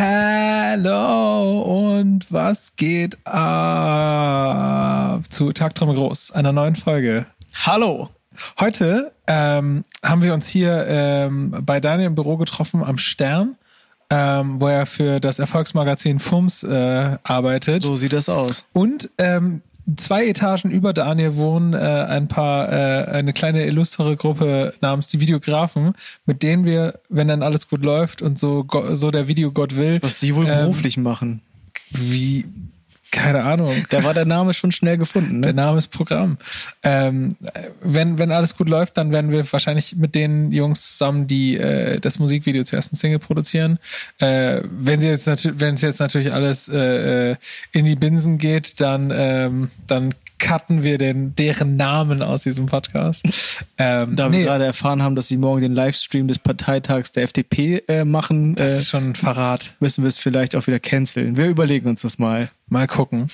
Hallo und was geht ab zu Tagtraum Groß, einer neuen Folge. Hallo. Heute ähm, haben wir uns hier ähm, bei Daniel im Büro getroffen am Stern, ähm, wo er für das Erfolgsmagazin FUMS äh, arbeitet. So sieht das aus. Und ähm, zwei Etagen über Daniel wohnen äh, ein paar, äh, eine kleine illustre Gruppe namens die Videografen, mit denen wir, wenn dann alles gut läuft und so, so der Videogott will. Was die wohl ähm, beruflich machen. Wie, keine Ahnung. Da war der Name schon schnell gefunden. Der Ne? Name ist Programm. Ähm, wenn, wenn alles gut läuft, dann werden wir wahrscheinlich mit den Jungs zusammen, die äh, das Musikvideo zur ersten Single produzieren. Äh, wenn sie jetzt wenn es jetzt natürlich alles äh, äh, in die Binsen geht, dann, ähm, dann cutten wir den, deren Namen aus diesem Podcast. Ähm, Da wir gerade erfahren haben, dass sie morgen den Livestream des Parteitags der FDP äh, machen, das äh, ist schon ein Verrat. müssen wir es vielleicht auch wieder canceln. Wir überlegen uns das mal. Mal gucken.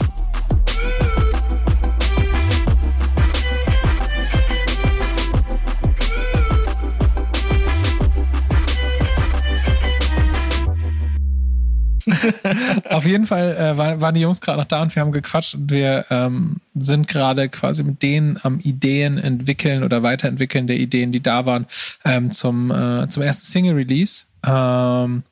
Auf jeden Fall äh, waren, die Jungs gerade noch da und wir haben gequatscht und wir ähm, sind gerade quasi mit denen am Ideen entwickeln oder weiterentwickeln der Ideen, die da waren, ähm, zum, äh, zum ersten Single-Release. Ähm,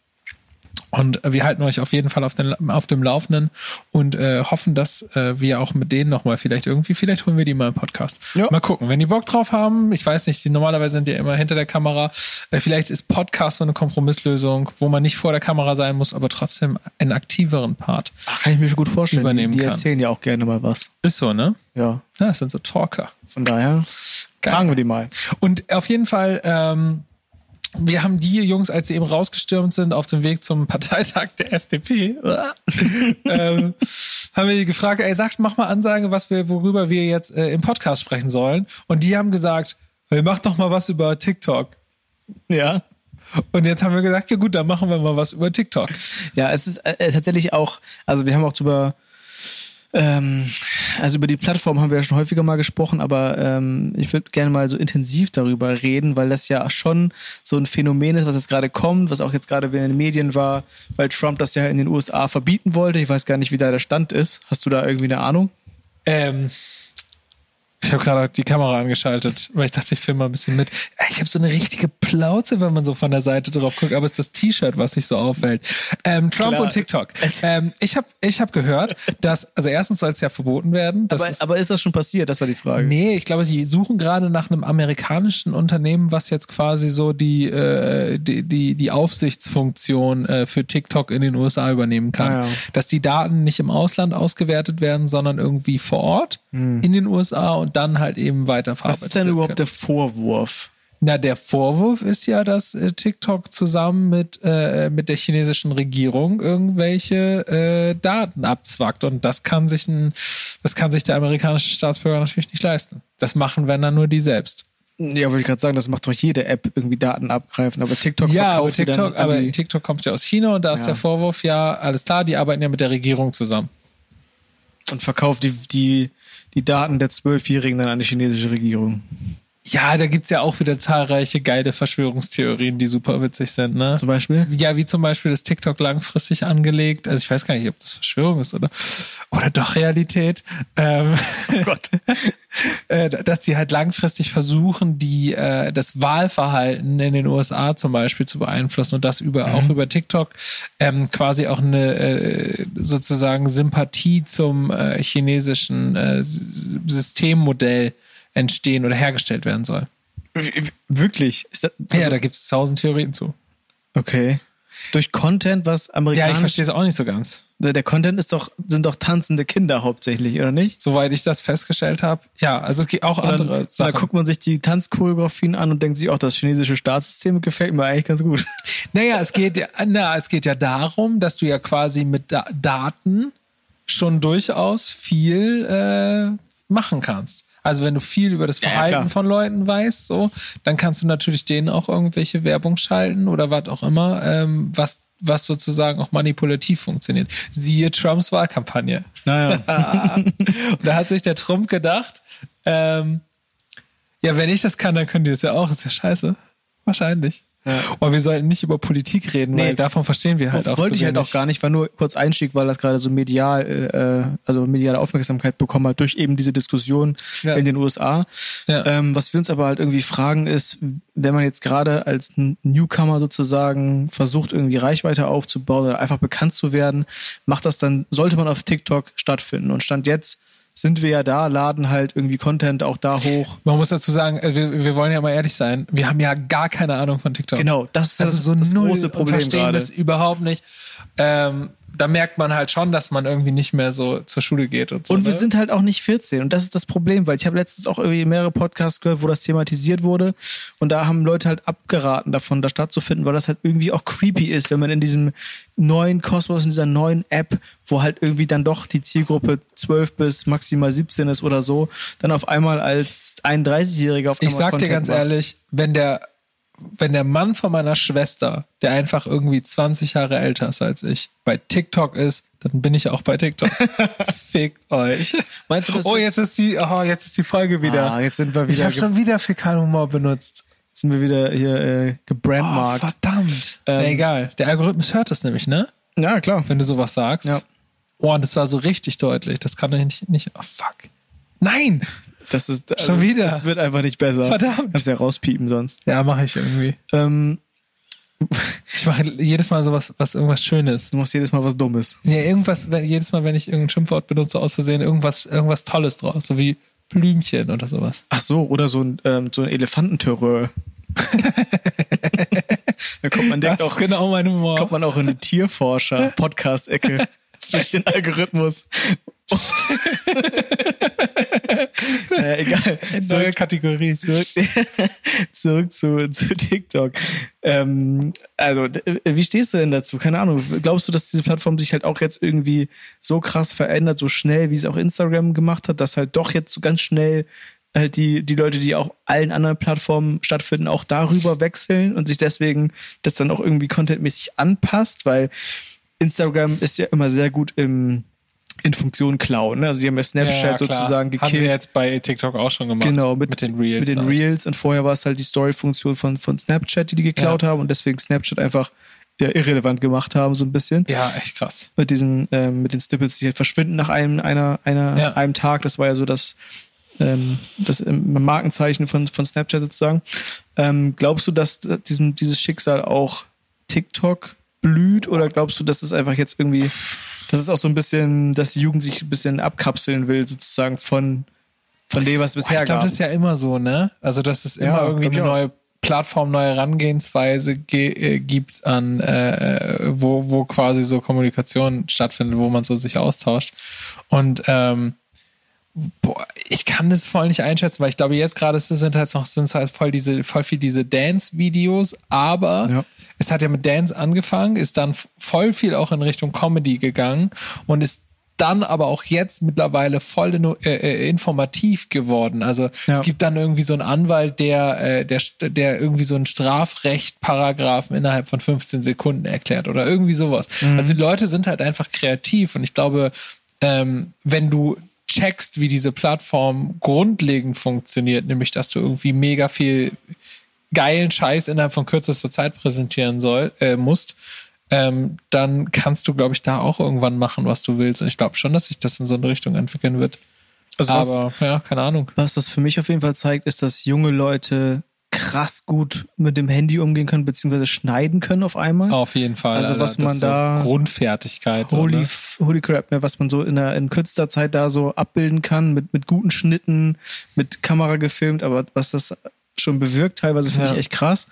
und wir halten euch auf jeden Fall auf, den, auf dem Laufenden und äh, hoffen, dass äh, wir auch mit denen nochmal vielleicht irgendwie, vielleicht holen wir die mal im Podcast. Ja. Mal gucken, wenn die Bock drauf haben. Ich weiß nicht, sie normalerweise sind ja immer hinter der Kamera. Äh, vielleicht ist Podcast so eine Kompromisslösung, wo man nicht vor der Kamera sein muss, aber trotzdem einen aktiveren Part. Ach, kann ich mir schon gut vorstellen. Übernehmen die, die kann. erzählen ja auch gerne mal was. Ist so, ne? Ja. Ja, das sind so Talker. Von daher Geil. fragen wir die mal. Und auf jeden Fall, ähm, wir haben die Jungs, als sie eben rausgestürmt sind auf dem Weg zum Parteitag der FDP, ähm, haben wir die gefragt, ey, sagt, mach mal Ansage, was wir, worüber wir jetzt äh, im Podcast sprechen sollen. Und die haben gesagt, hey, mach doch mal was über TikTok. Ja. Und jetzt haben wir gesagt, ja gut, dann machen wir mal was über TikTok. Ja, es ist äh, tatsächlich auch, also wir haben auch drüber, ähm, also über die Plattform haben wir ja schon häufiger mal gesprochen, aber ähm, ich würde gerne mal so intensiv darüber reden, weil das ja schon so ein Phänomen ist, was jetzt gerade kommt, was auch jetzt gerade wieder in den Medien war, weil Trump das ja in den USA verbieten wollte. Ich weiß gar nicht, wie da der Stand ist. Hast du da irgendwie eine Ahnung? Ähm, ich habe gerade die Kamera angeschaltet, weil ich dachte, ich filme mal ein bisschen mit. Ich habe so eine richtige Plauze, wenn man so von der Seite drauf guckt, aber es ist das T-Shirt, was sich so auffällt. Ähm, Trump Klar. und TikTok. Ähm, ich habe ich hab gehört, dass, also erstens soll es ja verboten werden. Aber, ist, aber ist das schon passiert? Das war die Frage. Nee, ich glaube, die suchen gerade nach einem amerikanischen Unternehmen, was jetzt quasi so die, äh, die, die, die Aufsichtsfunktion äh, für TikTok in den USA übernehmen kann. Ah, ja. Dass die Daten nicht im Ausland ausgewertet werden, sondern irgendwie vor Ort in den USA und dann halt eben weiterverarbeitet. Was ist denn überhaupt der Vorwurf? Na, der Vorwurf ist ja, dass äh, TikTok zusammen mit, äh, mit der chinesischen Regierung irgendwelche äh, Daten abzwackt. Und das kann sich ein, das kann sich der amerikanische Staatsbürger natürlich nicht leisten. Das machen, wenn dann nur die selbst. Ja, wollte ich gerade sagen, das macht doch jede App irgendwie Daten abgreifen, aber TikTok ja, aber TikTok, aber TikTok kommt ja aus China und da ist Ja. der Vorwurf ja, alles klar, die arbeiten ja mit der Regierung zusammen. und verkauft die, die, die Daten der Zwölfjährigen an die chinesische Regierung. Ja, da gibt's ja auch wieder zahlreiche geile Verschwörungstheorien, die super witzig sind, ne? Zum Beispiel? Ja, wie zum Beispiel das TikTok langfristig angelegt. Also ich weiß gar nicht, ob das Verschwörung ist oder, oder doch Realität. Ähm, oh Gott. äh, dass die halt langfristig versuchen, die äh, das Wahlverhalten in den USA zum Beispiel zu beeinflussen und das über auch über TikTok ähm, quasi auch eine äh, sozusagen Sympathie zum äh, chinesischen äh, Systemmodell entstehen oder hergestellt werden soll. Wirklich? Das, ja, da gibt es tausend Theorien zu. okay. Durch Content, was Ja, amerikanisch... ich verstehe es auch nicht so ganz. Der Content ist doch, sind doch tanzende Kinder hauptsächlich, oder nicht? Soweit ich das festgestellt habe. Ja, also es gibt auch dann, andere und Sachen. dann guckt man sich die Tanzchoreografien an und denkt sich, auch das chinesische Staatssystem gefällt mir eigentlich ganz gut. Naja, es geht ja, na, es geht ja darum, dass du ja quasi mit da Daten schon durchaus viel äh, machen kannst. Also wenn du viel über das Ja, ja, Verhalten klar. von Leuten weißt, so, dann kannst du natürlich denen auch irgendwelche Werbung schalten oder was auch immer, ähm, was, was sozusagen auch manipulativ funktioniert. Siehe Trumps Wahlkampagne. Naja. Und da hat sich der Trump gedacht, ähm, ja, wenn ich das kann, dann können die das ja auch. Ist ja scheiße. Wahrscheinlich. Ja. Und wir sollten nicht über Politik reden, nee, weil davon verstehen wir halt auch Wollte ich halt auch gar nicht, war nur kurz Einstieg, weil das gerade so medial, äh, also mediale Aufmerksamkeit bekommen hat durch eben diese Diskussion ja. in den USA. Ja. Ähm, was wir uns aber halt irgendwie fragen ist, wenn man jetzt gerade als Newcomer sozusagen versucht, irgendwie Reichweite aufzubauen oder einfach bekannt zu werden, macht das dann, sollte man auf TikTok stattfinden. Und Stand jetzt sind wir ja da, laden halt irgendwie Content auch da hoch. Man muss dazu sagen, äh, wir, wir wollen ja mal ehrlich sein, wir haben ja gar keine Ahnung von TikTok. Genau, das ist also das, so das große Problem. Wir verstehen grade. das überhaupt nicht. Ähm, da merkt man halt schon, dass man irgendwie nicht mehr so zur Schule geht und so. Und wir ne? sind halt auch nicht 14 und das ist das Problem, weil ich habe letztens auch irgendwie mehrere Podcasts gehört, wo das thematisiert wurde und da haben Leute halt abgeraten davon, da stattzufinden, weil das halt irgendwie auch creepy ist, wenn man in diesem neuen Kosmos, in dieser neuen App, wo halt irgendwie dann doch die Zielgruppe 12 bis maximal 17 ist oder so, dann auf einmal als 31-Jähriger auf einmal Ich sag Content dir ganz macht. ehrlich, wenn der wenn der Mann von meiner Schwester, der einfach irgendwie 20 Jahre älter ist als ich, bei TikTok ist, dann bin ich auch bei TikTok. Fickt euch. Meinst du das? Oh, jetzt ist die, oh, jetzt ist die Folge wieder. Ah, jetzt sind wir wieder. Ich habe schon wieder Fäkalhumor benutzt. Jetzt sind wir wieder hier äh, gebrandmarkt. Oh, verdammt. Ähm, Na, egal. Der Algorithmus hört das nämlich, ne? Ja, klar. Wenn du sowas sagst. Ja. Oh, und das war so richtig deutlich. Das kann ich nicht, nicht. Oh, fuck. Nein! Das ist schon also, wieder. Das wird einfach nicht besser. Verdammt. Kannst ja rauspiepen sonst. Ja, mache ich irgendwie. Ähm, ich mache jedes Mal sowas, was irgendwas Schönes. Du machst jedes Mal was Dummes. Ja, irgendwas, jedes Mal, wenn ich irgendein Schimpfwort benutze, aus Versehen, irgendwas, irgendwas Tolles draus, so wie Blümchen oder sowas. Ach so, oder so ein, ähm, so ein Elefantenterreur. da kommt man denkt auch, genau mein Humor. kommt man auch in die Tierforscher-Podcast-Ecke durch den Algorithmus. naja, egal. Neue Kategorie. Zurück, zurück zu, zu TikTok. Ähm, also, wie stehst du denn dazu? Keine Ahnung. Glaubst du, dass diese Plattform sich halt auch jetzt irgendwie so krass verändert, so schnell, wie es auch Instagram gemacht hat, dass halt doch jetzt so ganz schnell halt die, die Leute, die auch allen anderen Plattformen stattfinden, auch darüber wechseln und sich deswegen das dann auch irgendwie contentmäßig anpasst, weil Instagram ist ja immer sehr gut im in Funktion klauen. Ne? Also sie haben ja Snapchat ja, sozusagen gekillt. Haben sie jetzt bei TikTok auch schon gemacht. Genau, mit, mit den Reels. Mit den halt. Reels. Und vorher war es halt die Story-Funktion von, von Snapchat, die die geklaut ja. haben und deswegen Snapchat einfach ja, irrelevant gemacht haben, so ein bisschen. Ja, echt krass. Mit diesen, ähm, mit den Snippets, die halt verschwinden nach einem, einer, einer, einem Tag. Das war ja so das, ähm, das Markenzeichen von, von Snapchat sozusagen. Ähm, glaubst du, dass diesem, dieses Schicksal auch TikTok blüht oder glaubst du, dass es einfach jetzt irgendwie das ist auch so ein bisschen, dass die Jugend sich ein bisschen abkapseln will, sozusagen von, von dem, was bisher Boah, ich glaub, gab. Ich glaube, das ist ja immer so, ne? Also, dass es immer ja, irgendwie eine neue Plattform, neue Herangehensweise äh, gibt an, äh, wo, wo quasi so Kommunikation stattfindet, wo man so sich austauscht. Und ähm, boah, ich kann das voll nicht einschätzen, weil ich glaube, jetzt gerade sind halt noch sind halt voll diese, voll viel diese Dance-Videos, aber ja es hat ja mit Dance angefangen, ist dann voll viel auch in Richtung Comedy gegangen und ist dann aber auch jetzt mittlerweile voll in, äh, äh, informativ geworden. Also ja. es gibt dann irgendwie so einen Anwalt, der, äh, der, der irgendwie so einen Strafrecht-Paragraphen innerhalb von 15 Sekunden erklärt oder irgendwie sowas. Mhm. Also die Leute sind halt einfach kreativ und ich glaube, ähm, wenn du checkst, wie diese Plattform grundlegend funktioniert, nämlich dass du irgendwie mega viel geilen Scheiß innerhalb von kürzester Zeit präsentieren soll, äh, musst, ähm, dann kannst du, glaube ich, da auch irgendwann machen, was du willst. Und ich glaube schon, dass sich das in so eine Richtung entwickeln wird. Also Aber was, ja, keine Ahnung. Was das für mich auf jeden Fall zeigt, ist, dass junge Leute krass gut mit dem Handy umgehen können, beziehungsweise schneiden können auf einmal. Auf jeden Fall. Also was man da. So Grundfertigkeit. Holy, so, ne? holy crap, ne, was man so in, der, in kürzester Zeit da so abbilden kann, mit, mit guten Schnitten, mit Kamera gefilmt, aber was das schon bewirkt. Teilweise finde ja. ich echt krass.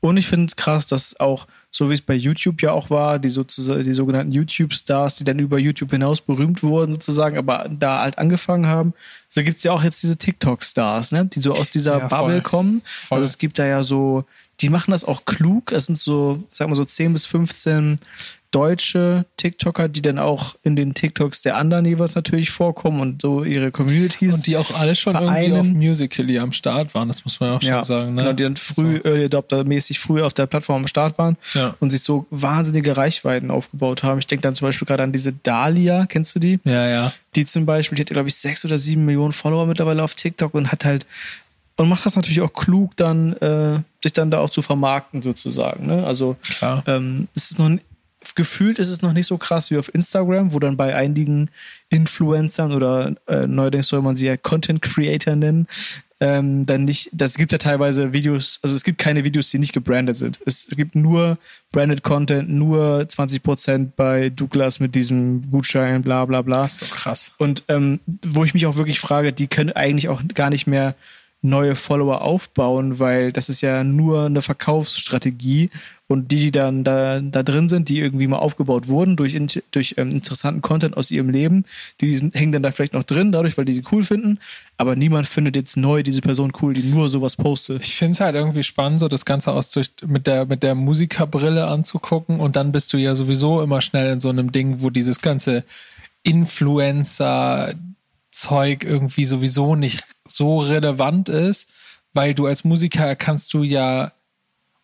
Und ich finde es krass, dass auch, so wie es bei YouTube ja auch war, die, sozusagen, die sogenannten YouTube-Stars, die dann über YouTube hinaus berühmt wurden, sozusagen, aber da halt angefangen haben, so gibt es ja auch jetzt diese TikTok-Stars, ne? die so aus dieser ja, Bubble kommen. Voll. Also es gibt da ja so, die machen das auch klug. Es sind so, sag mal so 10 bis 15 deutsche TikToker, die dann auch in den TikToks der anderen jeweils natürlich vorkommen und so ihre Communities. Und die auch alle schon vereinen. irgendwie auf Musical.ly am Start waren, das muss man auch schon ja, sagen. Ne? Genau, die dann früh, so. Early Adopter-mäßig früh auf der Plattform am Start waren ja. und sich so wahnsinnige Reichweiten aufgebaut haben. Ich denke dann zum Beispiel gerade an diese Dahlia, kennst du die? Ja, ja. Die zum Beispiel, die hat, glaube ich, sechs oder sieben Millionen Follower mittlerweile auf TikTok und hat halt und macht das natürlich auch klug, dann äh, sich dann da auch zu vermarkten sozusagen. Ne? Also ähm, es ist noch gefühlt ist es noch nicht so krass wie auf Instagram, wo dann bei einigen Influencern oder äh, neuerdings soll man sie ja Content Creator nennen, ähm, dann nicht, das gibt ja teilweise Videos, also es gibt keine Videos, die nicht gebrandet sind. Es gibt nur branded Content, nur 20% bei Douglas mit diesem Gutschein, bla bla bla. Das ist so krass. Und ähm, wo ich mich auch wirklich frage, die können eigentlich auch gar nicht mehr neue Follower aufbauen, weil das ist ja nur eine Verkaufsstrategie. Und die, die dann da, da drin sind, die irgendwie mal aufgebaut wurden durch, durch ähm, interessanten Content aus ihrem Leben, die sind, hängen dann da vielleicht noch drin, dadurch, weil die die cool finden, aber niemand findet jetzt neu diese Person cool, die nur sowas postet. Ich finde es halt irgendwie spannend, so das Ganze aus durch, mit der, mit der Musikerbrille anzugucken. Und dann bist du ja sowieso immer schnell in so einem Ding, wo dieses ganze Influencer Zeug irgendwie sowieso nicht so relevant ist, weil du als Musiker kannst du ja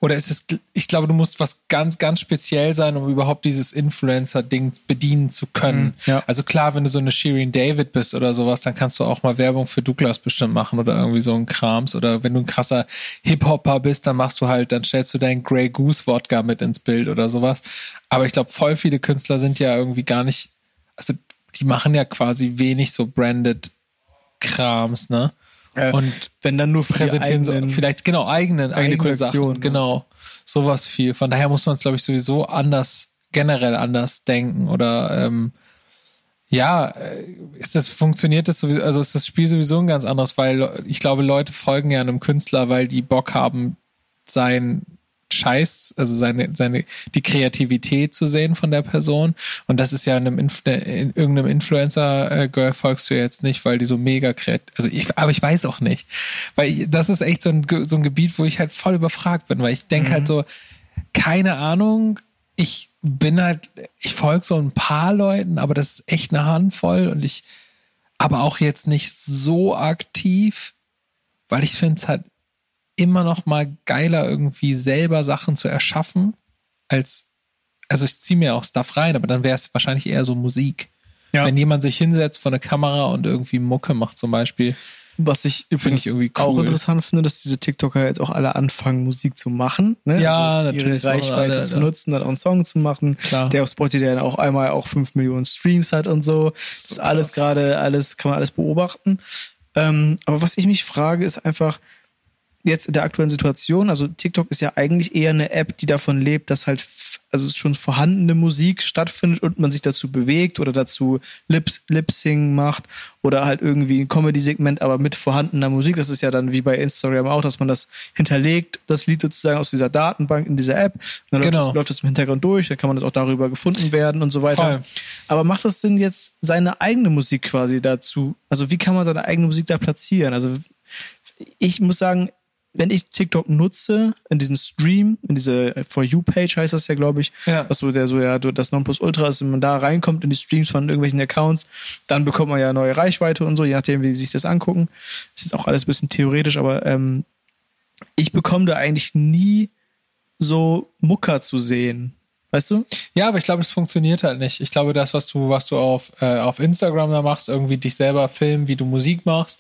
oder ist es, ich glaube, du musst was ganz, ganz speziell sein, um überhaupt dieses Influencer-Ding bedienen zu können. Mhm, ja. Also klar, wenn du so eine Shirin David bist oder sowas, dann kannst du auch mal Werbung für Douglas bestimmt machen oder irgendwie so ein Krams. Oder wenn du ein krasser Hip-Hopper bist, dann machst du halt, dann stellst du deinen Grey Goose Wodka mit ins Bild oder sowas. Aber ich glaube, voll viele Künstler sind ja irgendwie gar nicht, also die machen ja quasi wenig so branded Krams, ne? Äh, und wenn dann nur präsentieren so vielleicht genau eigenen eigene, eigene Sachen, ne? genau sowas viel. Von daher muss man es glaube ich sowieso anders generell anders denken oder ähm, ja, äh, ist das funktioniert das sowieso, also ist das Spiel sowieso ein ganz anderes, weil ich glaube Leute folgen ja einem Künstler, weil die Bock haben sein Scheiß, also seine, seine, die Kreativität zu sehen von der Person. Und das ist ja in, einem Inf in irgendeinem Influencer-Girl folgst du jetzt nicht, weil die so mega kreativ, also ich, aber ich weiß auch nicht. Weil ich, das ist echt so ein, so ein Gebiet, wo ich halt voll überfragt bin, weil ich denke halt mhm. halt so, keine Ahnung, ich bin halt, ich folge so ein paar Leuten, aber das ist echt eine Handvoll und ich, aber auch jetzt nicht so aktiv, weil ich finde es halt immer noch mal geiler, irgendwie selber Sachen zu erschaffen, als, also ich ziehe mir auch Stuff rein, aber dann wäre es wahrscheinlich eher so Musik. Ja. Wenn jemand sich hinsetzt vor eine Kamera und irgendwie Mucke macht zum Beispiel. Was ich finde ich irgendwie cool. auch interessant finde, dass diese TikToker jetzt auch alle anfangen, Musik zu machen. Ne? Ja, also natürlich. Ihre Reichweite alle, zu nutzen, dann auch einen Song zu machen. Klar. Der auf Spotify dann auch einmal auch 5 Millionen Streams hat und so. Das ist, alles gerade, alles, kann man alles beobachten. Ähm, aber was ich mich frage, ist einfach, jetzt in der aktuellen Situation, also TikTok ist ja eigentlich eher eine App, die davon lebt, dass halt also schon vorhandene Musik stattfindet und man sich dazu bewegt oder dazu Lip-Sing macht oder halt irgendwie ein Comedy-Segment, aber mit vorhandener Musik. Das ist ja dann wie bei Instagram auch, dass man das hinterlegt, das Lied sozusagen aus dieser Datenbank in dieser App. Und dann genau. läuft, das, läuft das im Hintergrund durch, dann kann man das auch darüber gefunden werden und so weiter. Voll. Aber macht das Sinn jetzt seine eigene Musik quasi dazu? Also wie kann man seine eigene Musik da platzieren? Also ich muss sagen, wenn ich TikTok nutze, in diesen Stream, in diese For You-Page heißt das ja, glaube ich, ja. was so der so ja das Nonplusultra ist, wenn man da reinkommt in die Streams von irgendwelchen Accounts, dann bekommt man ja neue Reichweite und so, je nachdem, wie sie sich das angucken. Das ist auch alles ein bisschen theoretisch, aber ähm, ich bekomme da eigentlich nie so Mucker zu sehen. Weißt du? Ja, aber ich glaube, es funktioniert halt nicht. Ich glaube, das, was du, was du auf, äh, auf Instagram da machst, irgendwie dich selber filmen, wie du Musik machst,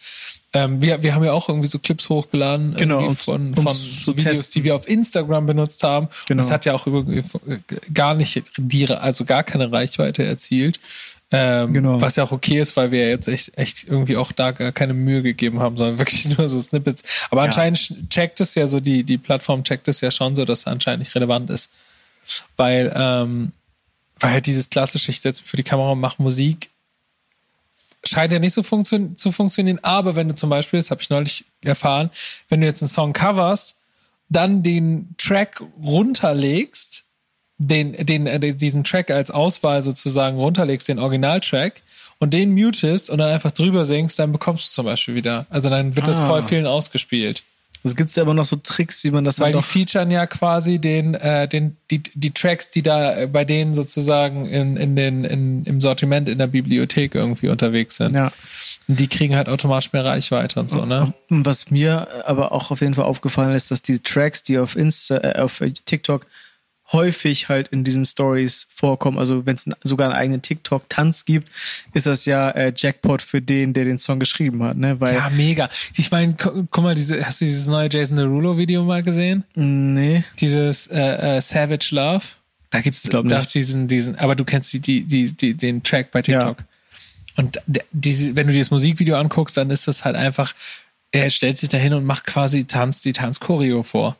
ähm, wir, wir haben ja auch irgendwie so Clips hochgeladen genau, von, von so Videos, testen. die wir auf Instagram benutzt haben. Genau. Das hat ja auch gar nicht die, also gar keine Reichweite erzielt. Ähm, genau. Was ja auch okay ist, weil wir jetzt echt, echt irgendwie auch da gar keine Mühe gegeben haben, sondern wirklich nur so Snippets. Aber ja. anscheinend checkt es ja so, die, die Plattform checkt es ja schon so, dass es anscheinend nicht relevant ist. Weil, ähm, weil halt dieses klassische, ich setze für die Kamera und mache Musik, scheint ja nicht so funktio zu funktionieren. Aber wenn du zum Beispiel, das habe ich neulich erfahren, wenn du jetzt einen Song coverst, dann den Track runterlegst, den, den, äh, diesen Track als Auswahl sozusagen runterlegst, den Originaltrack, und den mutest und dann einfach drüber singst, dann bekommst du zum Beispiel wieder. Also dann wird ah. das voll vielen ausgespielt. Es gibt ja aber noch so Tricks, wie man das Weil die featuren ja quasi den, äh, den, die, die Tracks, die da äh, bei denen sozusagen in, in den, in, im Sortiment in der Bibliothek irgendwie unterwegs sind. Ja. Und die kriegen halt automatisch mehr Reichweite und so, ne? Was mir aber auch auf jeden Fall aufgefallen ist, dass die Tracks, die auf Insta, äh, auf TikTok häufig halt in diesen Stories vorkommen. Also wenn es sogar einen eigenen TikTok-Tanz gibt, ist das ja äh, Jackpot für den, der den Song geschrieben hat. Ne? Weil, ja, mega. Ich meine, guck mal, diese, hast du dieses neue Jason Derulo-Video mal gesehen? Nee. Dieses äh, äh, Savage Love. Da gibt es diesen, diesen, aber du kennst die, die, die, die, den Track bei TikTok. Ja. Und diese, wenn du dir das Musikvideo anguckst, dann ist das halt einfach, er stellt sich da hin und macht quasi Tanz, die Tanzchoreo vor.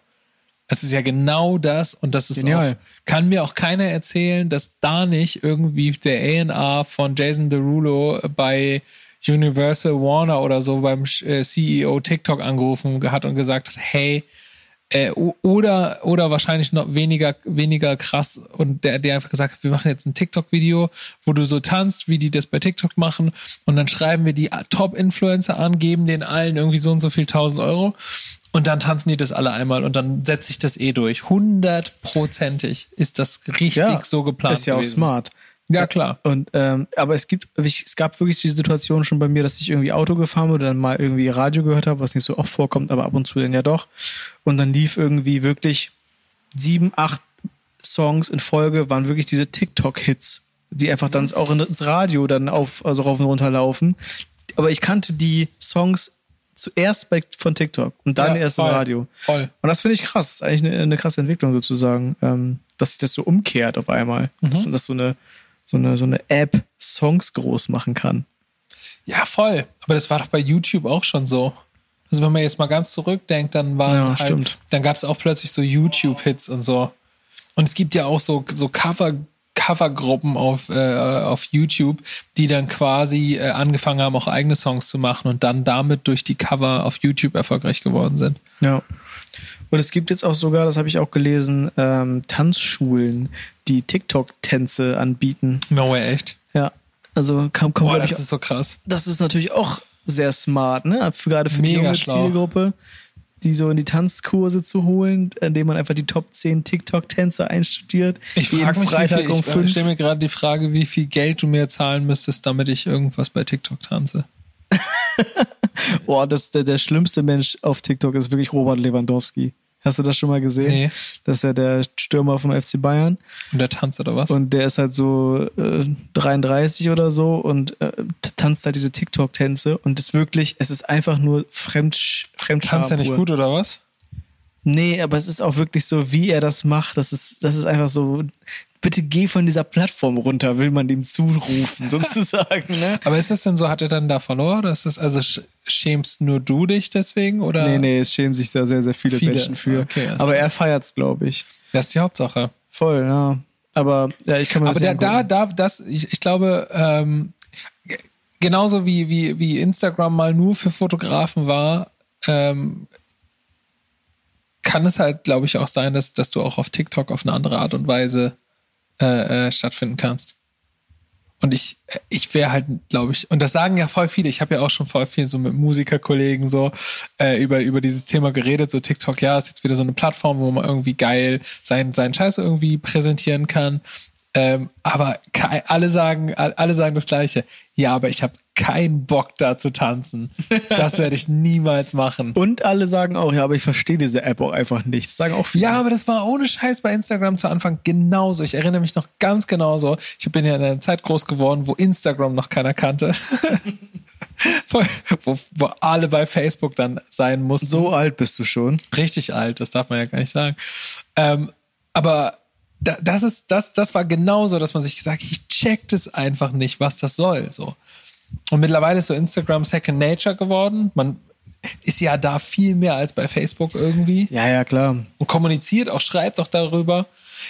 Das ist ja genau das und das ist Genial. auch, kann mir auch keiner erzählen, dass da nicht irgendwie der A&R von Jason Derulo bei Universal Warner oder so beim äh, CEO TikTok angerufen hat und gesagt hat, hey, äh, oder, oder wahrscheinlich noch weniger, weniger krass und der, der einfach gesagt hat, wir machen jetzt ein TikTok-Video, wo du so tanzt, wie die das bei TikTok machen und dann schreiben wir die Top-Influencer an, geben den allen irgendwie so und so viel tausend Euro und dann tanzen die das alle einmal und dann setzt sich das eh durch. Hundertprozentig ist das richtig ja, so geplant. Ist ja gewesen. auch smart. Ja, klar. Und, ähm, aber es gibt, es gab wirklich die Situation schon bei mir, dass ich irgendwie Auto gefahren oder dann mal irgendwie Radio gehört habe, was nicht so oft vorkommt, aber ab und zu dann ja doch. Und dann lief irgendwie wirklich sieben, acht Songs in Folge, waren wirklich diese TikTok-Hits, die einfach dann auch ins Radio dann auf, also rauf und runter laufen. Aber ich kannte die Songs zuerst bei, von TikTok und dann ja, erst voll, im Radio. Voll. Und das finde ich krass. Das ist eigentlich eine, eine krasse Entwicklung sozusagen, ähm, dass sich das so umkehrt auf einmal. Mhm. Dass, dass so eine so eine, so eine App Songs groß machen kann. Ja, voll. Aber das war doch bei YouTube auch schon so. Also wenn man jetzt mal ganz zurückdenkt, dann waren ja, halt, stimmt. dann gab es auch plötzlich so YouTube-Hits und so. Und es gibt ja auch so, so Cover, Covergruppen auf, äh, auf YouTube, die dann quasi äh, angefangen haben, auch eigene Songs zu machen und dann damit durch die Cover auf YouTube erfolgreich geworden sind. Ja. Und es gibt jetzt auch sogar, das habe ich auch gelesen, ähm, Tanzschulen, die TikTok-Tänze anbieten. No way, echt? Ja. Also kam, kam Boah, das ich, ist so krass. Das ist natürlich auch sehr smart, ne? Gerade für Mega die junge schlau. Zielgruppe, die so in die Tanzkurse zu holen, indem man einfach die Top 10 TikTok-Tänze einstudiert. Ich frage mich, Freitag viel, um ich stelle mir gerade die Frage, wie viel Geld du mir zahlen müsstest, damit ich irgendwas bei TikTok tanze. Boah, das, der, der schlimmste Mensch auf TikTok ist wirklich Robert Lewandowski. Hast du das schon mal gesehen? Nee. Das ist ja der Stürmer vom FC Bayern. Und der tanzt oder was? Und der ist halt so äh, 33 oder so und äh, tanzt halt diese TikTok-Tänze und ist wirklich, es ist einfach nur Fremd, Fremdscham. Tanzt er nicht gut oder was? Nee, aber es ist auch wirklich so, wie er das macht. Das ist, das ist einfach so bitte geh von dieser Plattform runter, will man dem zurufen, sozusagen. Ne? Aber ist das denn so, hat er dann da verloren? Oder ist das, also schämst nur du dich deswegen? Oder? Nee, nee, es schämen sich da sehr, sehr viele, viele. Menschen für. Okay, Aber er feiert es, glaube ich. Das ist die Hauptsache. Voll, ja. Aber ja, ich kann mir das Aber da, da, das, ich, ich glaube, ähm, genauso wie, wie, wie Instagram mal nur für Fotografen war, ähm, kann es halt, glaube ich, auch sein, dass, dass du auch auf TikTok auf eine andere Art und Weise äh, äh, stattfinden kannst. Und ich, ich wäre halt, glaube ich, und das sagen ja voll viele, ich habe ja auch schon voll viel so mit Musikerkollegen so äh, über, über dieses Thema geredet, so TikTok, ja, ist jetzt wieder so eine Plattform, wo man irgendwie geil seinen, seinen Scheiß irgendwie präsentieren kann. Ähm, aber alle sagen, alle sagen das Gleiche. Ja, aber ich habe keinen Bock da zu tanzen. Das werde ich niemals machen. Und alle sagen auch, ja, aber ich verstehe diese App auch einfach nicht. Das sagen auch viele. Ja, aber das war ohne Scheiß bei Instagram zu Anfang genauso. Ich erinnere mich noch ganz genauso. Ich bin ja in einer Zeit groß geworden, wo Instagram noch keiner kannte. wo, wo alle bei Facebook dann sein mussten. So alt bist du schon. Richtig alt, das darf man ja gar nicht sagen. Ähm, aber das ist, das, das war genauso, dass man sich gesagt hat, ich check das einfach nicht, was das soll, so. Und mittlerweile ist so Instagram Second Nature geworden. Man ist ja da viel mehr als bei Facebook irgendwie. Ja, ja, klar. Und kommuniziert auch, schreibt auch darüber.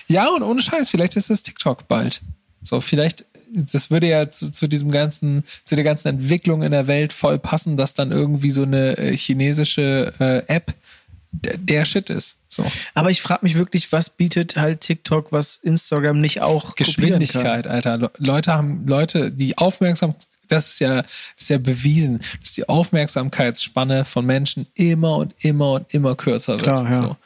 Ja, und ohne Scheiß, vielleicht ist es TikTok bald. So, vielleicht, das würde ja zu, zu diesem ganzen, zu der ganzen Entwicklung in der Welt voll passen, dass dann irgendwie so eine äh, chinesische äh, App der Shit ist. So. Aber ich frage mich wirklich, was bietet halt TikTok, was Instagram nicht auch Geschwindigkeit, Alter. Leute haben Leute, die aufmerksam, das ist ja, ist ja bewiesen, dass die Aufmerksamkeitsspanne von Menschen immer und immer und immer kürzer wird. Klar, ja. so.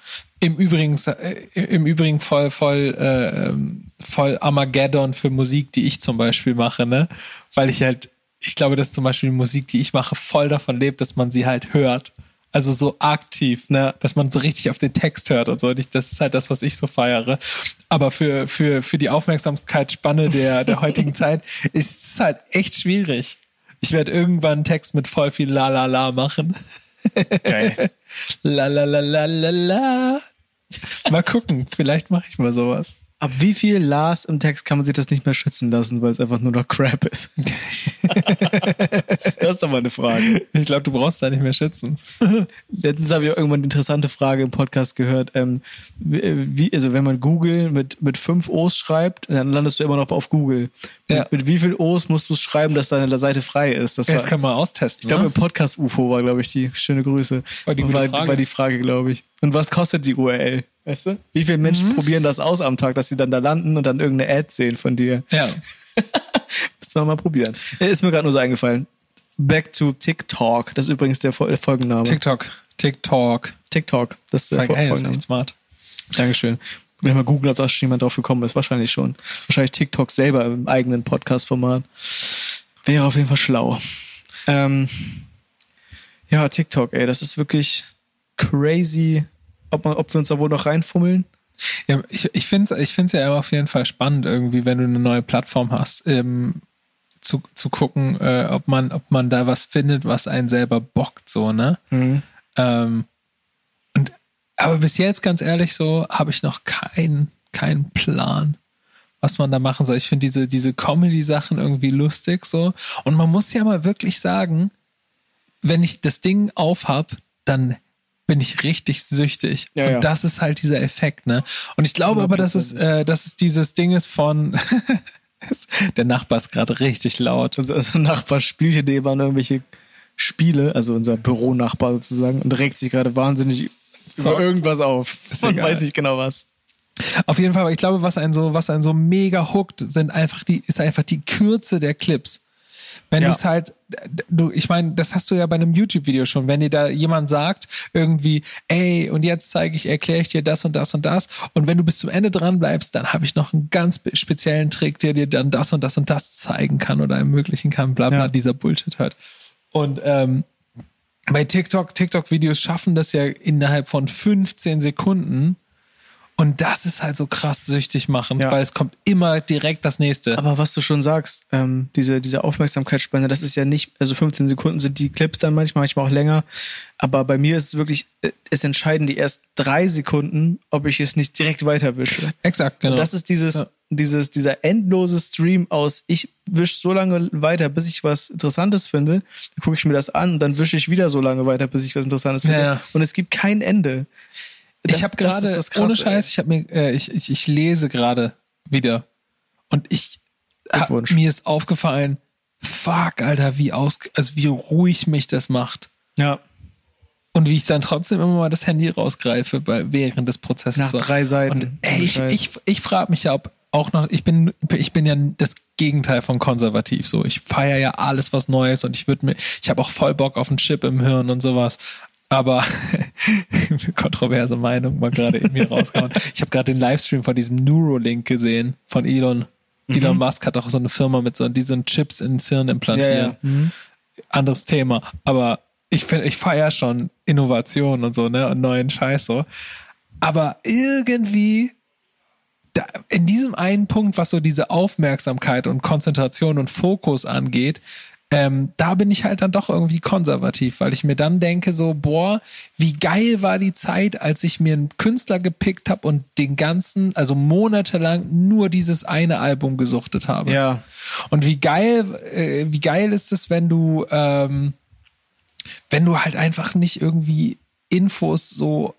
Im Übrigen, äh, im Übrigen voll, voll, äh, voll Armageddon für Musik, die ich zum Beispiel mache, ne? Weil ich halt, ich glaube, dass zum Beispiel die Musik, die ich mache, voll davon lebt, dass man sie halt hört. Also so aktiv, ne, dass man so richtig auf den Text hört und so. Und ich, das ist halt das, was ich so feiere. Aber für, für, für die Aufmerksamkeitsspanne der, der heutigen Zeit ist es halt echt schwierig. Ich werde irgendwann einen Text mit voll viel La La La machen. Geil. La la la la la la. Mal gucken, vielleicht mache ich mal sowas. Ab wie viel Lars im Text kann man sich das nicht mehr schützen lassen, weil es einfach nur noch Crap ist? das ist doch mal eine Frage. Ich glaube, du brauchst da nicht mehr schützen. Letztens habe ich auch irgendwann eine interessante Frage im Podcast gehört. Ähm, wie, also wenn man Google mit, mit fünf O's schreibt, dann landest du immer noch auf Google. Ja. Mit, wie viel O's musst du schreiben, dass deine Seite frei ist? Das, Das kann man austesten. ich glaube, ne? im Podcast UFO war, glaube ich, die schöne Grüße. War die war, Frage. war die Frage, glaube ich. Und was kostet die URL? Weißt du? Wie viele Menschen probieren das aus am Tag, dass sie dann da landen und dann irgendeine Ad sehen von dir? ja. Müssen wir mal probieren. Ist mir gerade nur so eingefallen. Back to TikTok. Das ist übrigens der, Fol- der Folgenname. TikTok. TikTok. TikTok. Das ist der Voll Fol- geil, ist Folgenname. echt smart. Dankeschön. Wenn mal googeln, ob da schon jemand drauf gekommen ist. Wahrscheinlich schon. Wahrscheinlich TikTok selber im eigenen Podcast-Format. Wäre auf jeden Fall schlau. Ähm, ja, TikTok, ey, das ist wirklich crazy. Ob, man, ob wir uns da wohl noch reinfummeln? Ja, ich, ich finde es ich find's ja auf jeden Fall spannend, irgendwie, wenn du eine neue Plattform hast, ähm, zu, zu gucken, äh, ob, man, ob man da was findet, was einen selber bockt, so, ne? Ähm, und, aber bis jetzt, ganz ehrlich, so, habe ich noch keinen keinen Plan, was man da machen soll. Ich finde diese, diese Comedy-Sachen irgendwie lustig, so. Und man muss ja mal wirklich sagen, wenn ich das Ding aufhab, dann bin ich richtig süchtig. Ja, und ja. das ist halt dieser Effekt, ne? Und ich glaube aber, dass es, äh, dass es dieses Ding ist von der Nachbar ist gerade richtig laut. Unser, unser Nachbar spielt hier nebenan irgendwelche Spiele, also unser Büronachbar sozusagen, und regt sich gerade wahnsinnig über irgendwas auf. Egal. weiß nicht genau was. Auf jeden Fall, aber ich glaube, was einen so, was einen so mega hookt, sind einfach die, ist einfach die Kürze der Clips. Wenn Ja. du es halt, du, ich meine, das hast du ja bei einem YouTube-Video schon, wenn dir da jemand sagt, irgendwie, ey, und jetzt zeige ich, erkläre ich dir das und das und das. Und wenn du bis zum Ende dran bleibst, dann habe ich noch einen ganz speziellen Trick, der dir dann das und das und das zeigen kann oder ermöglichen kann, bla bla, Ja. dieser Bullshit halt. Und ähm, bei TikTok, TikTok-Videos schaffen das ja innerhalb von 15 Sekunden. Und das ist halt so krass süchtig machen, Ja. weil es kommt immer direkt das nächste. Aber was du schon sagst, ähm, diese, diese Aufmerksamkeitsspanne, das ist ja nicht, also 15 Sekunden sind die Clips dann manchmal, manchmal auch länger. Aber bei mir ist es wirklich, äh, es entscheiden die erst drei Sekunden, ob ich es nicht direkt weiterwische. Exakt, genau. Und das ist dieses, Ja. Dieses, dieser endlose Stream aus, ich wisch so lange weiter, bis ich was Interessantes finde, dann gucke ich mir das an und dann wische ich wieder so lange weiter, bis ich was Interessantes finde. Ja. Und es gibt kein Ende. Das- ich habe gerade, ohne Scheiß, ich habe mir, äh, ich, ich, ich lese gerade wieder. Und ich, ha, Glückwunsch. mir ist aufgefallen, fuck, Alter, wie aus, also wie ruhig mich das macht. Ja. Und wie ich dann trotzdem immer mal das Handy rausgreife bei, während des Prozesses. Nach drei Seiten. Und ey, ich, ich, ich frage mich ja, ob auch noch, ich bin, ich bin ja das Gegenteil von konservativ. So, ich feiere ja alles, was Neues und ich würde mir, ich habe auch voll Bock auf einen Chip im Hirn und sowas. Aber kontroverse Meinung mal gerade in mir rausgehauen. Ich habe gerade den Livestream von diesem Neuralink gesehen von Elon. Elon Mhm. Musk hat auch so eine Firma mit so diesen Chips ins Hirn implantieren Ja, ja. Mhm. anderes Thema. Aber ich finde, ich feiere schon Innovation und so, ne? Und neuen Scheiß so. Aber irgendwie da, in diesem einen Punkt, was so diese Aufmerksamkeit und Konzentration und Fokus angeht, ähm, da bin ich halt dann doch irgendwie konservativ, weil ich mir dann denke so, boah, wie geil war die Zeit, als ich mir einen Künstler gepickt habe und den ganzen, also monatelang nur dieses eine Album gesuchtet habe. Ja. Und wie geil, äh, wie geil ist es, wenn du, ähm, wenn du halt einfach nicht irgendwie Infos so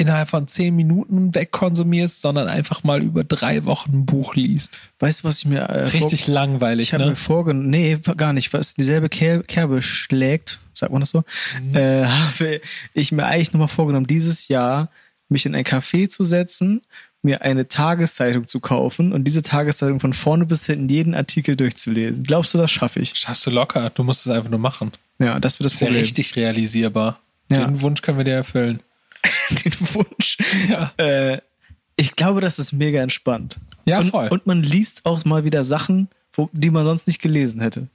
innerhalb von zehn Minuten wegkonsumierst, sondern einfach mal über drei Wochen ein Buch liest. Weißt du, was ich mir äh, Richtig langweilig, Ich habe ne? mir vorgenommen, nee, gar nicht, was dieselbe Ker Kerbe schlägt, sagt man das so, Mhm. äh, habe ich mir eigentlich nochmal vorgenommen, dieses Jahr mich in ein Café zu setzen, mir eine Tageszeitung zu kaufen und diese Tageszeitung von vorne bis hinten jeden Artikel durchzulesen. Glaubst du, das schaffe ich? Schaffst du locker. Du musst es einfach nur machen. Ja, das wird das ist ja Problem. richtig realisierbar. Ja. Den Wunsch können wir dir erfüllen. Den Wunsch. Ja. Äh, ich glaube, das ist mega entspannt. Ja, und, voll. Und man liest auch mal wieder Sachen, wo, die man sonst nicht gelesen hätte.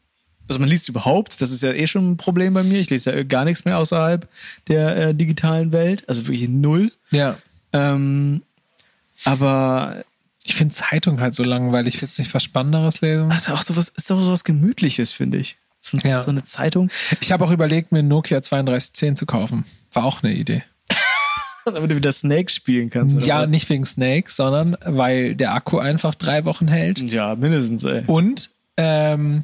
Also man liest überhaupt, das ist ja eh schon ein Problem bei mir. Ich lese ja gar nichts mehr außerhalb der äh, digitalen Welt. Also wirklich null. Ja. Ähm, aber Ich finde Zeitung halt so langweilig. Ich will nicht was Spannenderes lesen. Also auch sowas, ist auch sowas Gemütliches, finde ich. So, Ja. so eine Zeitung. Ich habe auch überlegt, mir Nokia 3210 zu kaufen. War auch eine Idee. Damit du wieder Snake spielen kannst. Ja, was? nicht wegen Snake, sondern weil der Akku einfach drei Wochen hält. Ja, mindestens, ey. Und, ähm,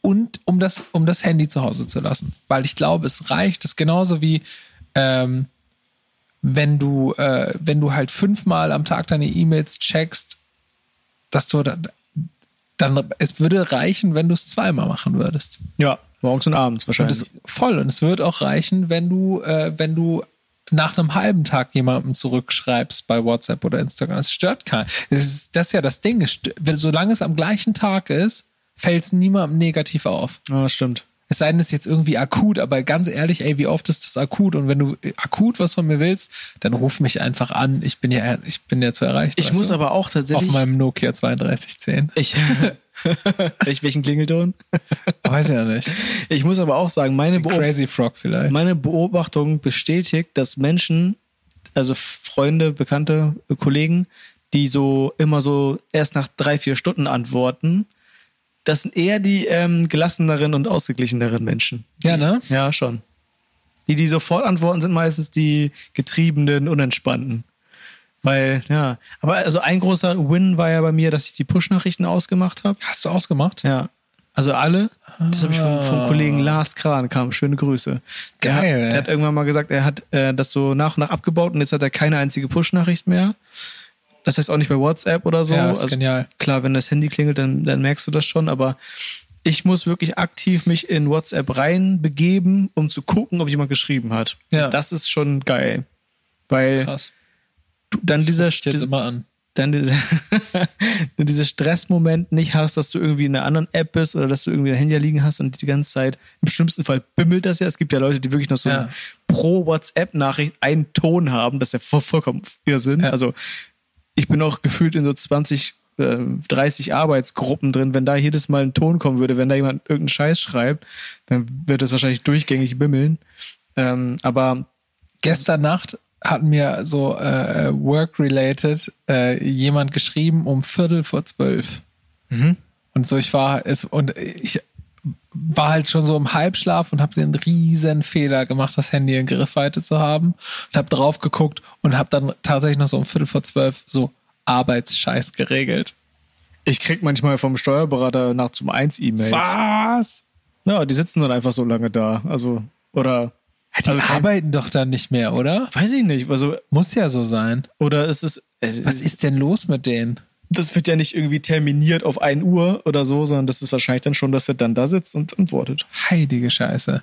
und um das, um das Handy zu Hause zu lassen. Weil ich glaube, es reicht. Das ist genauso wie, ähm, wenn du, äh, wenn du halt fünfmal am Tag deine E-Mails checkst, dass du dann, dann, es würde reichen, wenn du es zweimal machen würdest. Ja, morgens und abends Und wahrscheinlich. es, voll. Und es wird auch reichen, wenn du, äh, wenn du nach einem halben Tag jemandem zurückschreibst bei WhatsApp oder Instagram. Das stört keinen. Das ist, das ist ja das Ding. Solange es am gleichen Tag ist, fällt es niemandem negativ auf. Ja, stimmt. Es sei denn, es ist jetzt irgendwie akut, aber ganz ehrlich, ey, wie oft ist das akut? Und wenn du akut was von mir willst, dann ruf mich einfach an. Ich bin ja, ich bin ja zu erreichen. Ich muss du? aber auch auf tatsächlich. meinem Nokia 3210. ich, ich welchen Klingelton? Weiß ja nicht. Ich muss aber auch sagen, meine, Beob Crazy Frog vielleicht. meine Beobachtung bestätigt, dass Menschen, also Freunde, Bekannte, Kollegen, die so immer so erst nach drei, vier Stunden antworten, das sind eher die ähm, gelasseneren und ausgeglicheneren Menschen. Ja, ne? Ja, schon. Die, die sofort antworten, sind meistens die getriebenen, unentspannten. Weil, ja. Aber also ein großer Win war ja bei mir, dass ich die Push-Nachrichten ausgemacht habe. Hast du ausgemacht? Ja. Also alle. Das habe ich vom, vom Ah. Kollegen Lars Kran kam. Schöne Grüße. Der Geil, Hat, der hat irgendwann mal gesagt, er hat äh, das so nach und nach abgebaut und jetzt hat er keine einzige Push-Nachricht mehr. Das heißt auch nicht bei WhatsApp oder so. Ja, ist also, genial. Klar, wenn das Handy klingelt, dann, dann merkst du das schon, aber ich muss wirklich aktiv mich in WhatsApp reinbegeben, um zu gucken, ob jemand geschrieben hat. Ja. Das ist schon geil. Weil Krass. du dann dieser, jetzt dieser immer an. dann diese, dann diese Stressmoment nicht hast, dass du irgendwie in einer anderen App bist oder dass du irgendwie ein Handy liegen hast und die ganze Zeit, im schlimmsten Fall bimmelt das ja. Es gibt ja Leute, die wirklich noch so Ja. pro WhatsApp-Nachricht einen Ton haben, das ist ja voll, vollkommen Irrsinn. Ja. Also ich bin auch gefühlt in so 20, äh, 30 Arbeitsgruppen drin. Wenn da jedes Mal ein Ton kommen würde, wenn da jemand irgendeinen Scheiß schreibt, dann wird das wahrscheinlich durchgängig bimmeln. Ähm, aber Gestern Nacht hat mir so äh, work-related äh, jemand geschrieben um Viertel vor zwölf. Und so, ich war es und ich war halt schon so im Halbschlaf und habe den riesen Fehler gemacht, das Handy in Griffweite zu haben und habe drauf geguckt und habe dann tatsächlich noch so um Viertel vor zwölf so Arbeitsscheiß geregelt. ich krieg manchmal vom Steuerberater nach zum eins E-Mails. Was? Ja, die sitzen dann einfach so lange da. Also, oder. Die also kein- arbeiten doch dann nicht mehr, oder? Weiß ich nicht. Also, Muss ja so sein. oder ist es. es Was ist denn los mit denen? Das wird ja nicht irgendwie terminiert auf 1 Uhr oder so, sondern das ist wahrscheinlich dann schon, dass er dann da sitzt und antwortet. Heilige Scheiße.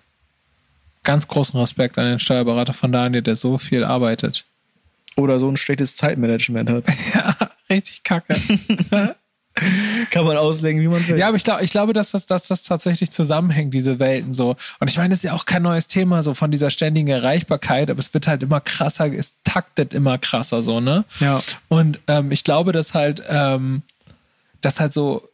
Ganz großen Respekt an den Steuerberater von Daniel, der so viel arbeitet. Oder so ein schlechtes Zeitmanagement hat. Ja, richtig kacke. Kann man auslegen, wie man will. ja, aber ich, glaub, ich glaube, dass das, dass das tatsächlich zusammenhängt, diese Welten so. Und ich meine, das ist ja auch kein neues Thema, so von dieser ständigen Erreichbarkeit, aber es wird halt immer krasser, es taktet immer krasser, so, ne? Ja. Und ähm, ich glaube, dass halt, ähm, dass halt so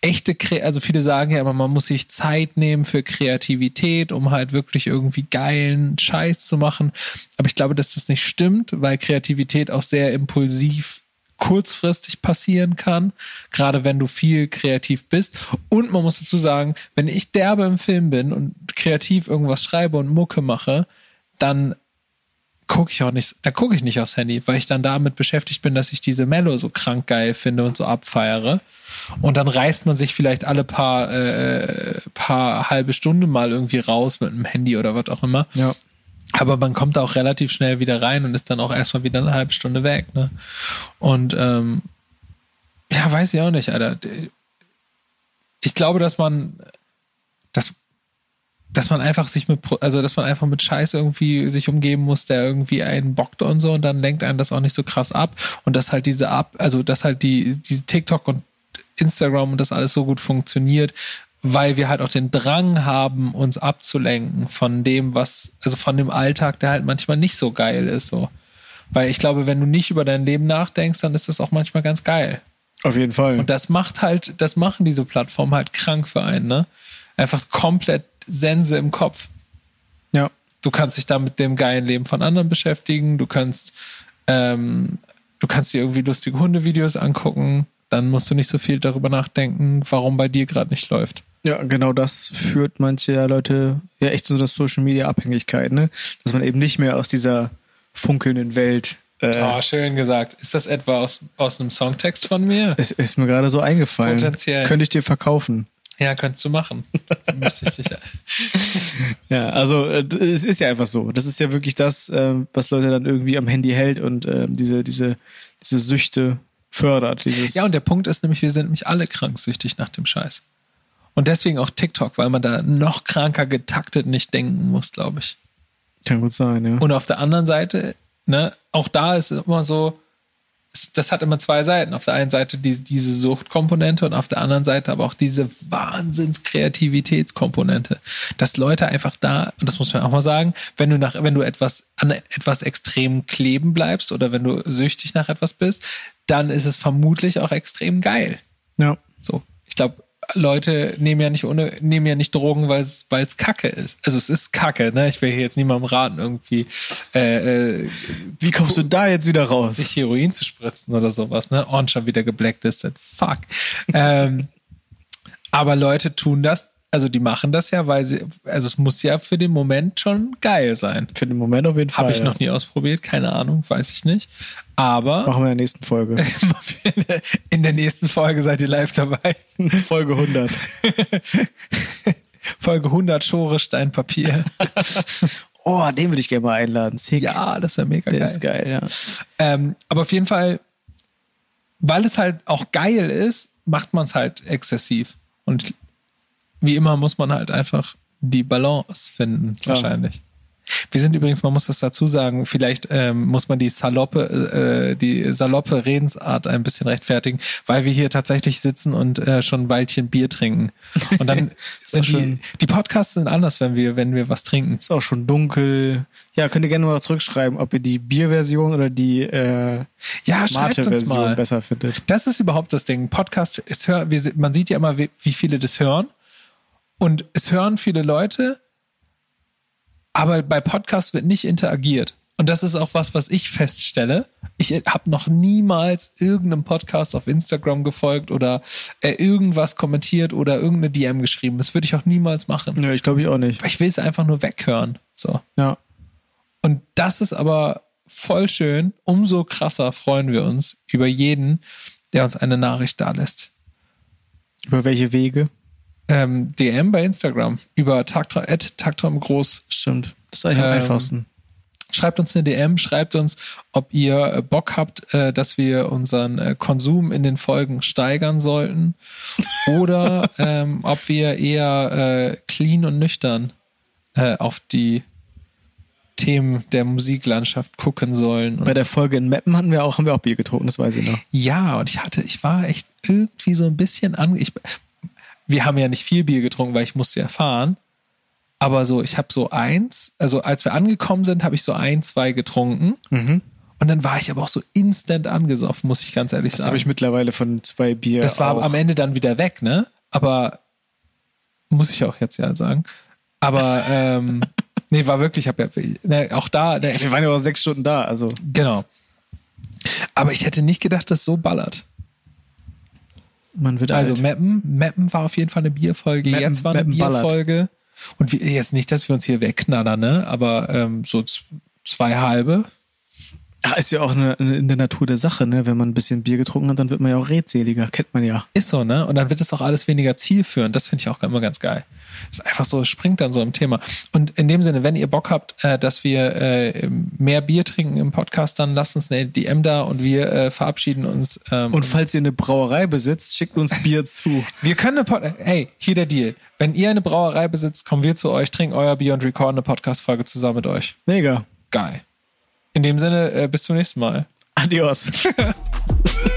echte, Kre also viele sagen ja immer, man muss sich Zeit nehmen für Kreativität, um halt wirklich irgendwie geilen Scheiß zu machen. Aber ich glaube, dass das nicht stimmt, weil Kreativität auch sehr impulsiv kurzfristig passieren kann, gerade wenn du viel kreativ bist. Und man muss dazu sagen, wenn ich derbe im Film bin und kreativ irgendwas schreibe und Mucke mache, dann gucke ich auch nicht, da gucke ich nicht aufs Handy, weil ich dann damit beschäftigt bin, dass ich diese Mello so krank geil finde und so abfeiere. Und dann reißt man sich vielleicht alle paar, äh, paar halbe Stunde mal irgendwie raus mit einem Handy oder was auch immer. Ja. Aber man kommt da auch relativ schnell wieder rein und ist dann auch erstmal wieder eine halbe Stunde weg. Ne? Und ähm, ja, weiß ich auch nicht, Alter. Ich glaube, dass man, dass, dass man einfach sich mit, also dass man einfach mit Scheiß irgendwie sich umgeben muss, der irgendwie einen bockt und so und dann lenkt einen das auch nicht so krass ab und dass halt diese ab, also dass halt die, diese TikTok und Instagram und das alles so gut funktioniert, weil wir halt auch den Drang haben, uns abzulenken von dem, was, also von dem Alltag, der halt manchmal nicht so geil ist, so. Weil ich glaube, wenn du nicht über dein Leben nachdenkst, dann ist das auch manchmal ganz geil. Auf jeden Fall. Und das macht halt, das machen diese Plattformen halt krank für einen, ne? Einfach komplett Sense im Kopf. ja. Du kannst dich da mit dem geilen Leben von anderen beschäftigen, du kannst ähm, du kannst dir irgendwie lustige Hundevideos angucken, dann musst du nicht so viel darüber nachdenken, warum bei dir gerade nicht läuft. Ja, genau das führt manche Leute ja echt zu einer Social Media Abhängigkeit, ne? Dass man eben nicht mehr aus dieser funkelnden Welt. Äh, oh, schön gesagt. Ist das etwa aus, aus einem Songtext von mir? Es ist mir gerade so eingefallen. Potenziell. Könnte ich dir verkaufen. Ja, könntest du machen. Müsste ich dich. Ja, also äh, es ist ja einfach so. Das ist ja wirklich das, ähm, was Leute dann irgendwie am Handy hält und ähm, diese, diese, diese Süchte fördert. Dieses Ja, und der Punkt ist nämlich, wir sind nämlich alle kranksüchtig nach dem Scheiß. Und deswegen auch TikTok, weil man da noch kranker getaktet nicht denken muss, glaube ich. kann gut sein, ja. Und auf der anderen Seite, ne, auch da ist es immer so, das hat immer zwei Seiten. Auf der einen Seite die, diese Suchtkomponente und auf der anderen Seite aber auch diese Wahnsinns-Kreativitätskomponente. Dass Leute einfach da, und das muss man auch mal sagen, wenn du nach, wenn du etwas an etwas extrem kleben bleibst oder wenn du süchtig nach etwas bist, dann ist es vermutlich auch extrem geil. ja. So, ich glaube, Leute nehmen ja nicht ohne, nehmen ja nicht Drogen, weil es, weil es Kacke ist. Also es ist Kacke, ne? Ich will hier jetzt niemandem raten, irgendwie äh, äh, Wie kommst du da jetzt wieder raus? sich Heroin zu spritzen oder sowas, ne? Und schon wieder geblacklistet. Fuck. ähm, aber Leute tun das, also die machen das ja, weil sie, also es muss ja für den Moment schon geil sein. Für den Moment auf jeden Fall. Habe ich ja. noch nie ausprobiert, keine Ahnung, weiß ich nicht. Aber Machen wir in der nächsten Folge. in der nächsten Folge seid ihr live dabei. Folge 100. Folge 100 Schore Steinpapier. Oh, den würde ich gerne mal einladen. Sick. ja, das wäre mega Der geil. ist geil, ja. Ähm, aber auf jeden Fall, weil es halt auch geil ist, macht man es halt exzessiv. Und wie immer muss man halt einfach die Balance finden, Klar. wahrscheinlich. Wir sind übrigens, man muss das dazu sagen, vielleicht ähm, muss man die saloppe, äh, die saloppe Redensart ein bisschen rechtfertigen, weil wir hier tatsächlich sitzen und äh, schon ein Weilchen Bier trinken. Und dann sind die, die Podcasts sind anders, wenn wir, wenn wir was trinken. Ist auch schon dunkel. Ja, könnt ihr gerne mal zurückschreiben, ob ihr die Bierversion oder die äh, Ja, Mate-Version besser findet. Das ist überhaupt das Ding. Podcast ist hör, wir, man sieht ja immer, wie, wie viele das hören. Und es hören viele Leute, aber bei Podcast wird nicht interagiert. Und das ist auch was, was ich feststelle. Ich habe noch niemals irgendeinem Podcast auf Instagram gefolgt oder äh, irgendwas kommentiert oder irgendeine DM geschrieben. Das würde ich auch niemals machen. Ja, ich glaube ich auch nicht. Weil ich will es einfach nur weghören. So. Ja. Und das ist aber voll schön. Umso krasser freuen wir uns über jeden, der uns eine Nachricht da lässt. Über welche Wege? Ähm, DM bei Instagram über Tagtra at Tagtraum groß. Stimmt. Das ist eigentlich am Ähm, einfachsten. Schreibt uns eine DM, schreibt uns, ob ihr äh, Bock habt, äh, dass wir unseren äh, Konsum in den Folgen steigern sollten oder ähm, ob wir eher äh, clean und nüchtern äh, auf die Themen der Musiklandschaft gucken sollen. Bei der Folge in Meppen hatten wir auch, haben wir auch Bier getrunken, das weiß ich noch. Ja, und ich hatte, ich war echt irgendwie so ein bisschen an. Ich, wir haben ja nicht viel Bier getrunken, weil ich musste ja fahren. Aber so, ich habe so eins, also als wir angekommen sind, habe ich so ein, zwei getrunken. Mhm. Und dann war ich aber auch so instant angesoffen, muss ich ganz ehrlich Das sagen. habe ich mittlerweile von zwei Bier. das war auch. am Ende dann wieder weg, ne? Aber muss ich auch jetzt ja sagen. Aber ähm, nee, war wirklich, ich habe ja ne, auch da, ne, Wir waren ja auch sechs Stunden da, also. genau. Aber ich hätte nicht gedacht, dass so ballert. Man wird Also alt. Mappen, Mappen war auf jeden Fall eine Bierfolge. Mappen- jetzt war eine Mappen ballert. Bierfolge. Und wir, jetzt nicht, dass wir uns hier wegknallern, ne? Aber ähm, so zwei halbe. Ja, ist ja auch eine, in der Natur der Sache, ne? Wenn man ein bisschen Bier getrunken hat, dann wird man ja auch redseliger, kennt man ja. Ist so, ne? Und dann wird es auch alles weniger zielführend. Das finde ich auch immer ganz geil. Ist einfach so, es springt dann so im Thema. Und in dem Sinne, wenn ihr Bock habt, äh, dass wir äh, mehr Bier trinken im Podcast, dann lasst uns eine DM da und wir äh, verabschieden uns. Ähm, Und falls ihr eine Brauerei besitzt, schickt uns Bier zu. wir können eine Pod Hey, hier der Deal. Wenn ihr eine Brauerei besitzt, kommen wir zu euch, trinken euer Bier und recorden eine Podcast-Folge zusammen mit euch. Mega. Geil. In dem Sinne, äh, bis zum nächsten Mal. Adios.